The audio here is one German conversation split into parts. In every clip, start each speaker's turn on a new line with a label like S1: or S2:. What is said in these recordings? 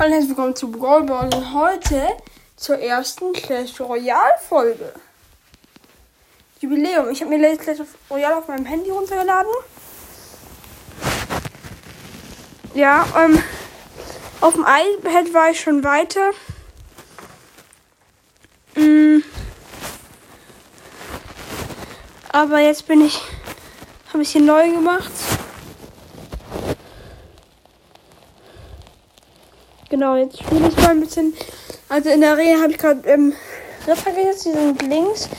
S1: Hallo, herzlich willkommen zu Brawl Ball und heute zur ersten Clash Royale Folge. Jubiläum. Ich habe mir Clash Royale auf meinem Handy runtergeladen. Ja, ähm, auf dem iPad war ich schon weiter. Mm. Aber jetzt bin ich, habe ich hier neu gemacht. Genau, jetzt spiele ich mal ein bisschen. Also in der Arena habe ich gerade ähm, Ritter gesetzt, die sind links,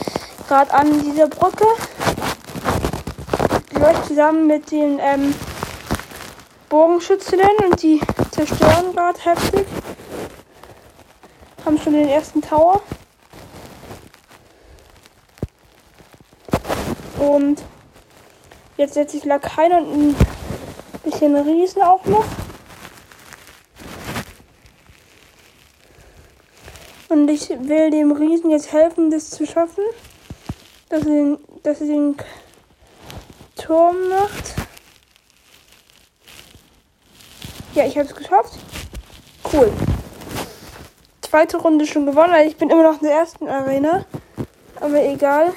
S1: gerade an dieser Brücke. Die läuft zusammen mit den ähm, Bogenschützinnen und die zerstören gerade heftig. Haben schon den ersten Tower. Und jetzt setze ich Lakaien und ein bisschen Riesen auch noch. Und ich will dem Riesen jetzt helfen, das zu schaffen. Dass er den, dass er den Turm macht. Ja, ich habe es geschafft. Cool. Zweite Runde schon gewonnen. Also ich bin immer noch in der ersten Arena. Aber egal.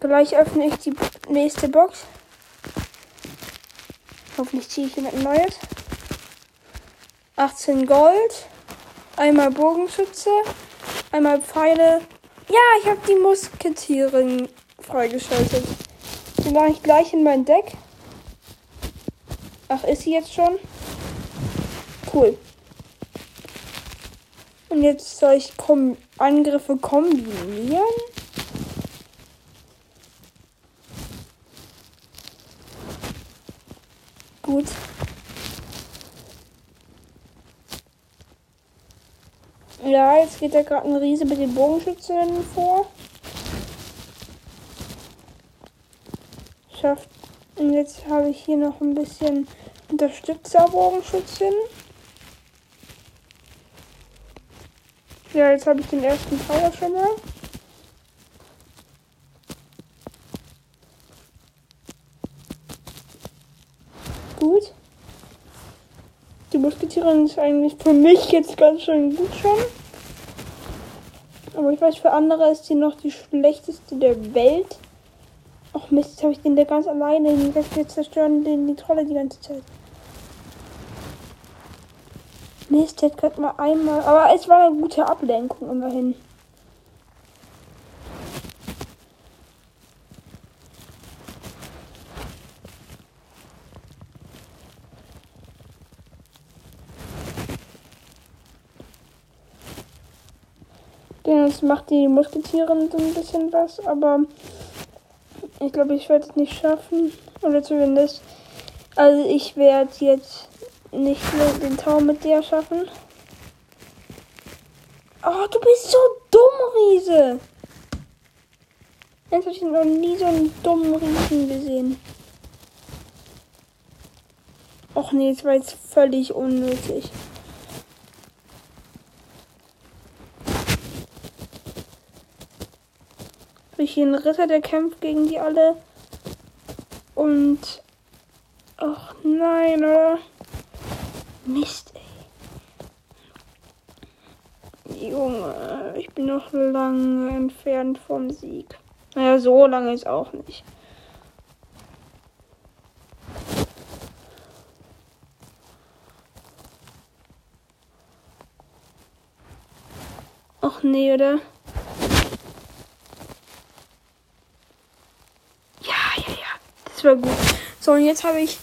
S1: Gleich öffne ich die nächste Box. Hoffentlich ziehe ich jemand Neues. 18 Gold. Einmal Bogenschütze. Einmal Pfeile. Ja, ich habe die Musketierin freigeschaltet. Die mache ich gleich in mein Deck. Ach, ist sie jetzt schon? Cool. Und jetzt soll ich Kom Angriffe kombinieren. Gut. Ja, jetzt geht da gerade ein Riese mit den Bogenschützen vor. Schafft. Und jetzt habe ich hier noch ein bisschen Unterstützer-Bogenschützen. Ja, jetzt habe ich den ersten Tower schon mal. Gut. Die Musketierin ist eigentlich für mich jetzt ganz schön gut schon. Aber ich weiß, für andere ist sie noch die schlechteste der Welt. Ach Mist, jetzt habe ich den da ganz alleine. Wir zerstören den die Trolle die ganze Zeit. Mist, jetzt gerade mal einmal. Aber es war eine gute Ablenkung immerhin. Jetzt macht die Musketieren so ein bisschen was, aber ich glaube, ich werde es nicht schaffen. Oder zumindest. Also ich werde jetzt nicht den Tower mit der schaffen. Oh, du bist so dumm, Riese. Jetzt habe ich noch nie so einen dummen Riesen gesehen. Och nee, das war jetzt völlig unnötig. Habe ich hier einen Ritter, der kämpft gegen die alle. Und. Ach nein, oder? Mist, ey. Junge, ich bin noch lange entfernt vom Sieg. Naja, so lange ist auch nicht. Ach nee, oder? War gut. So, und jetzt habe ich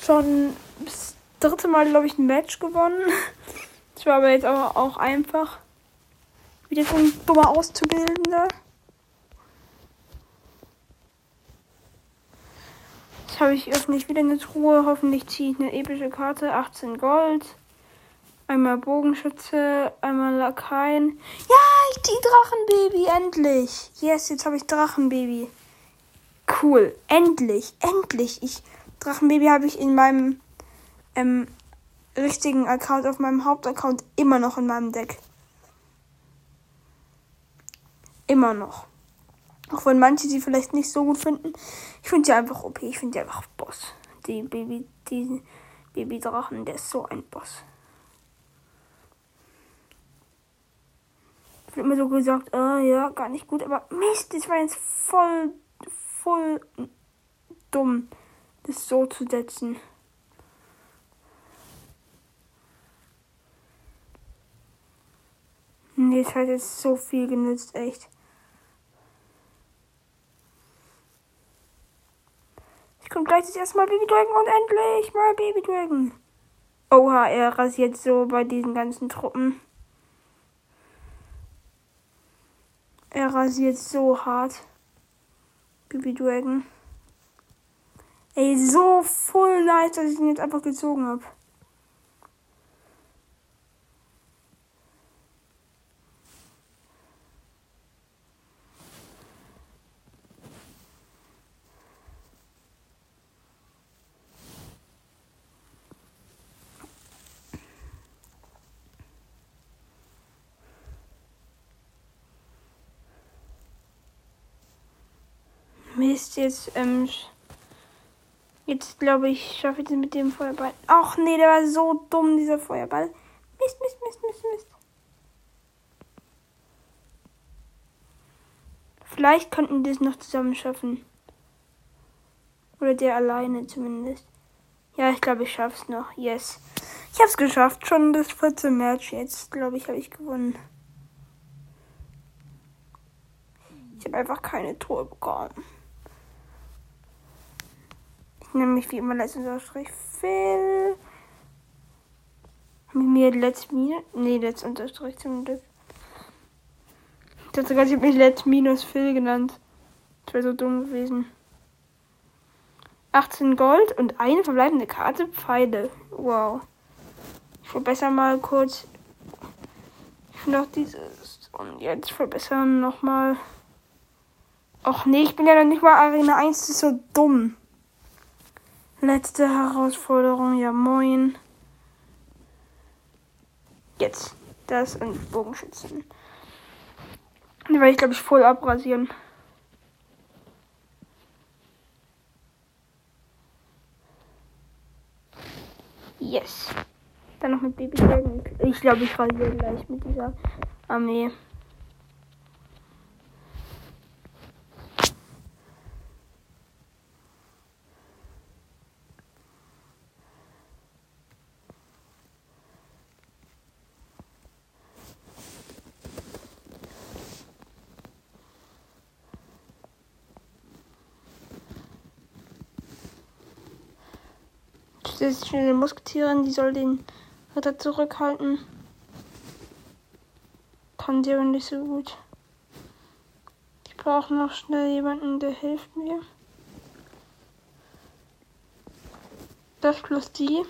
S1: schon das dritte Mal, glaube ich, ein Match gewonnen. Das war aber jetzt aber auch einfach. Wieder so ein dummer Auszubildender. Jetzt habe ich öffne ich wieder eine Truhe. Hoffentlich ziehe ich eine epische Karte. 18 Gold. Einmal Bogenschütze, einmal Lakaien. Ja, ich ziehe Drachenbaby, endlich. Yes, jetzt habe ich Drachenbaby. Cool. Endlich. Endlich. Ich. Drachenbaby habe ich in meinem ähm, richtigen Account, auf meinem Hauptaccount immer noch in meinem Deck. Immer noch. Auch wenn manche sie vielleicht nicht so gut finden. Ich finde sie einfach OP. Ich finde sie einfach Boss. Die Baby, die, Babydrachen, der ist so ein Boss. Wird immer so gesagt, oh, ja, gar nicht gut, aber Mist, das war jetzt voll, voll dumm, das so zu setzen. Nee, es hat jetzt so viel genützt, echt. Ich komme gleich das erste Mal Baby Dragon und endlich mal Baby Dragon. Oha, er rasiert so bei diesen ganzen Truppen. Er rasiert so hart. Baby Dragon. Ey, so voll nice, dass ich ihn jetzt einfach gezogen habe. Mist, jetzt, ähm, jetzt glaube ich, schaffe ich es mit dem Feuerball. Ach nee, der war so dumm, dieser Feuerball. Mist, Mist, Mist, Mist, Mist. Vielleicht könnten die es noch zusammen schaffen. Oder der alleine zumindest. Ja, ich glaube, ich schaff's noch. Yes. Ich hab's geschafft. Schon das vierte Match jetzt, glaube ich, habe ich gewonnen. Ich habe einfach keine Tore bekommen. Ich nehme mich wie immer Letztunterstrich Phil. Mit mir Let's Minus. Nee, Let's Unterstrich zum Glück. Ich dachte gerade, ich habe mich Let's Minus Phil genannt. Das wäre so dumm gewesen. 18 Gold und eine verbleibende Karte Pfeile. Wow. Ich verbessere mal kurz noch dieses. Und jetzt verbessern nochmal. Och nee, ich bin ja noch nicht mal Arena 1, das ist so dumm. Letzte Herausforderung, ja moin. Jetzt das und Bogenschützen. Die werde ich glaube ich voll abrasieren. Yes. Dann noch mit Baby Ich glaube, ich rasiere gleich mit dieser Armee. Das ist eine Musketierin, die soll den Ritter zurückhalten. Kann sie aber nicht so gut. Ich brauche noch schnell jemanden, der hilft mir. Das plus die.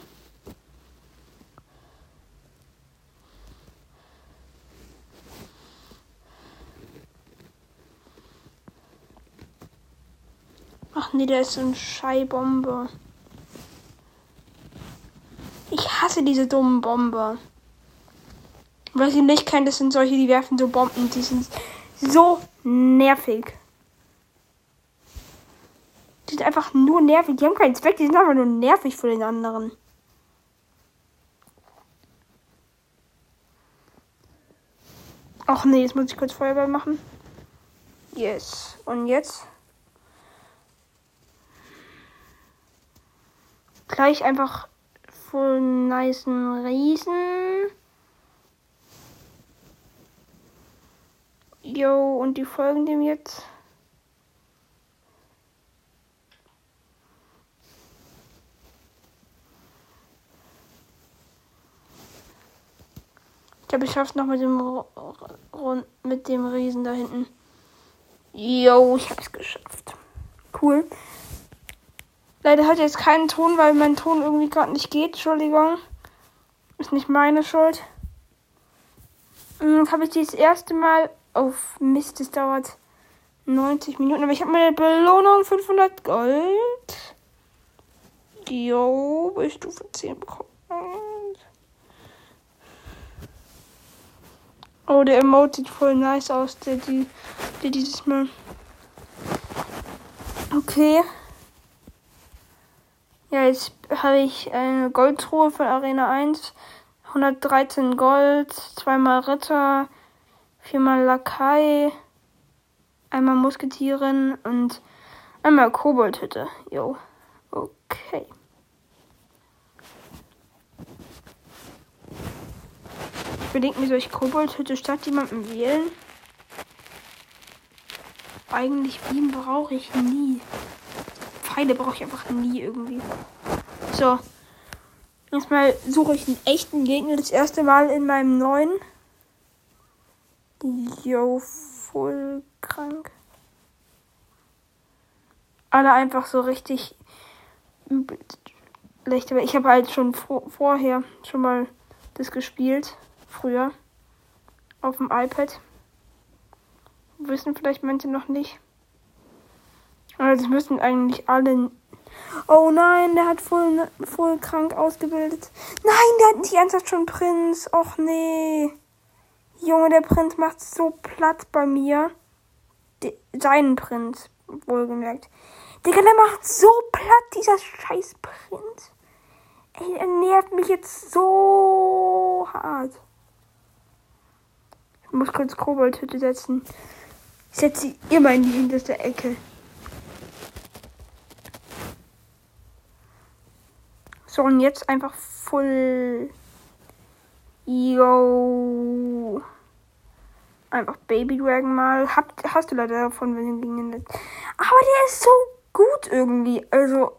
S1: Ach nee, der ist so ein Scheibombe. Ich hasse diese dummen Bomber. Was ihr nicht kennt, das sind solche, die werfen so Bomben. Die sind so nervig. Die sind einfach nur nervig. Die haben keinen Zweck, die sind einfach nur nervig für den anderen. Ach nee, jetzt muss ich kurz Feuerball machen. Yes. Und jetzt? Gleich einfach voll nice Riesen. Jo, und die folgen dem jetzt. Ich glaube, ich schaff's noch mit dem mit dem Riesen da hinten. Jo, ich hab's geschafft. Cool. Leider hat jetzt keinen Ton, weil mein Ton irgendwie gerade nicht geht. Entschuldigung. Ist nicht meine Schuld. Jetzt habe ich das erste Mal auf Mist. Es dauert 90 Minuten. Aber ich habe meine Belohnung 500 Gold. Jo, bei Stufe 10 bekommen. Oh, der Emote sieht voll nice aus, der, die, der dieses Mal. Okay. Ja, jetzt habe ich eine Goldtruhe von Arena 1. 113 Gold, zweimal Ritter, viermal Lakai, einmal Musketierin und einmal Koboldhütte. Jo. Okay. Bedenke mir, ich Koboldhütte statt jemandem wählen? Eigentlich Beam brauche ich nie. Pfeile brauche ich einfach nie irgendwie. So. Erstmal suche ich einen echten Gegner das erste Mal in meinem neuen. Yo, voll krank. Alle einfach so richtig schlecht. Aber ich habe halt schon vorher schon mal das gespielt. Früher. Auf dem iPad. Wissen vielleicht manche noch nicht. Aber das müssen eigentlich alle Oh nein, der hat voll, voll krank ausgebildet. Nein, der hat nicht ernsthaft schon Prinz. Och nee. Junge, der Prinz macht so platt bei mir. De seinen Prinz, wohlgemerkt. Digga, der macht so platt, dieser scheiß Prinz. Ey, er nervt mich jetzt so hart. Ich muss kurz Koboldhütte setzen. Ich setze sie immer in die hinterste Ecke. So, und jetzt einfach voll. Yo. Einfach Baby Dragon mal. Hab, hast du leider davon, wenn du gegen den. Aber der ist so gut irgendwie. Also,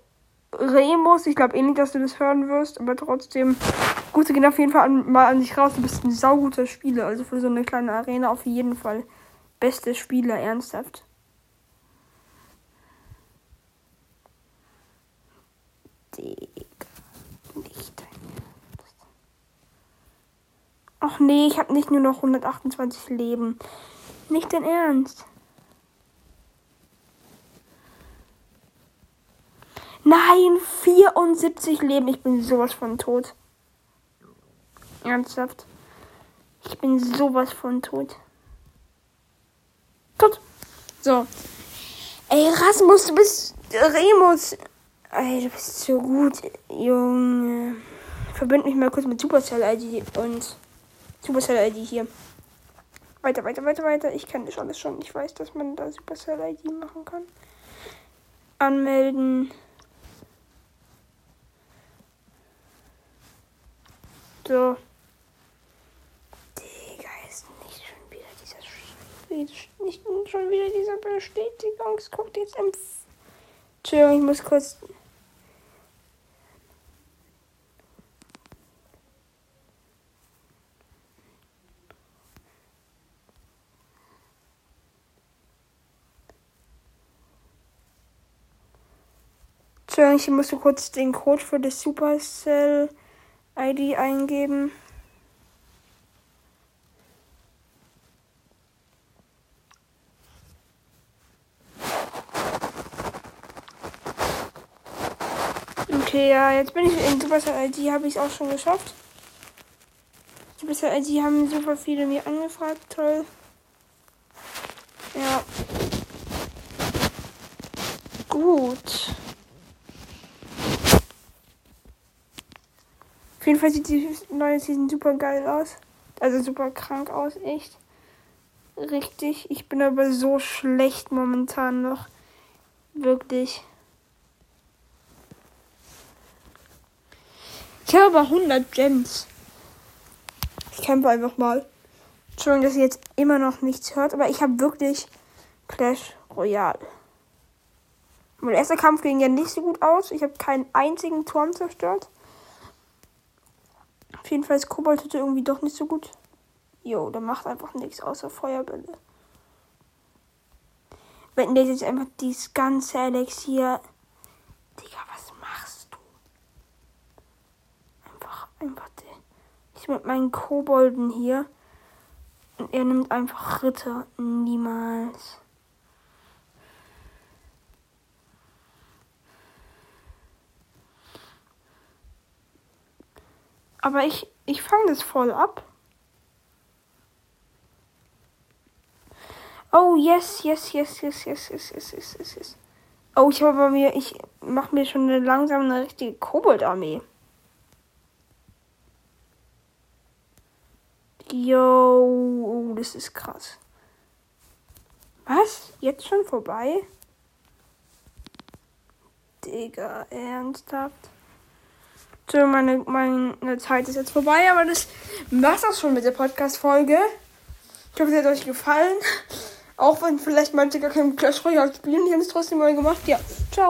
S1: Remus, ich glaube eh nicht, dass du das hören wirst, aber trotzdem. Gute gehen auf jeden Fall an, mal an dich raus. Du bist ein sauguter Spieler. Also für so eine kleine Arena auf jeden Fall. Beste Spieler, ernsthaft. Die. Ach nee, ich habe nicht nur noch 128 Leben. Nicht dein Ernst. Nein, 74 Leben. Ich bin sowas von tot. Ernsthaft. Ich bin sowas von tot. Tot. So. Ey, Rasmus, du bist Remus. Ey, du bist so gut, Junge. Verbind mich mal kurz mit Supercell-ID und Supercell-ID hier. Weiter, weiter, weiter, weiter. Ich kenne das alles schon. Ich weiß, dass man da Supercell-ID machen kann. Anmelden. So. Digga, ist nicht schon wieder dieser nicht schon wieder dieser Bestätigungscode jetzt im Entschuldigung, ich muss kurz Entschuldigung, ich musste kurz den Code für das Supercell ID eingeben. Okay, ja, jetzt bin ich in Supercell ID, habe ich es auch schon geschafft. Supercell ID haben super viele mir angefragt, toll. Ja. Gut. Jeden Fall sieht die neue Season super geil aus. Also super krank aus, echt. Richtig. Ich bin aber so schlecht momentan noch. Wirklich. Ich habe aber 100 Gems. Ich kämpfe einfach mal. Entschuldigung, dass ihr jetzt immer noch nichts hört, aber ich habe wirklich Clash Royale. Mein erster Kampf ging ja nicht so gut aus. Ich habe keinen einzigen Turm zerstört. Auf jeden Fall ist Kobold irgendwie doch nicht so gut. Jo, der macht einfach nichts außer Feuerbälle. Wenn der jetzt einfach dieses ganze Elixier. Digga, was machst du? Einfach, einfach. Ich mit meinen Kobolden hier. Und er nimmt einfach Ritter. Niemals. Aber ich, ich fange das voll ab. Oh, yes, yes, yes, yes, yes, yes, yes, yes, yes, yes. Oh, ich habe bei mir, ich mache mir schon eine, langsam eine richtige Koboldarmee. Yo, oh, das ist krass. Was? Jetzt schon vorbei? Digga, ernsthaft? So, meine, meine Zeit ist jetzt vorbei, aber das war's auch schon mit der Podcast-Folge. Ich hoffe, sie hat euch gefallen. Auch wenn vielleicht manche gar kein Clash Royale spielen, die haben es trotzdem mal gemacht. Ja, ciao.